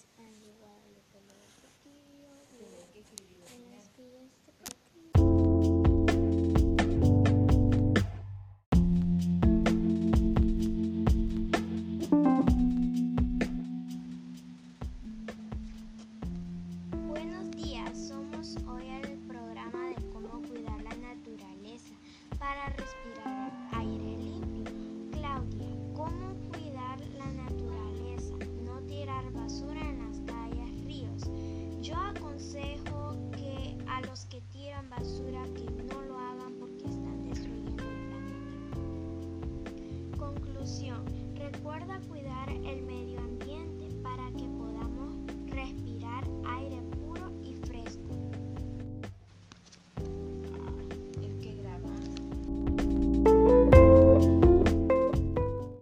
es Andy Guadalupe López Portillo de las Villas de Portillo. Buenos días, somos hoy los que tiran basura que no lo hagan porque están destruyendo el planeta. Conclusión, recuerda cuidar el medio ambiente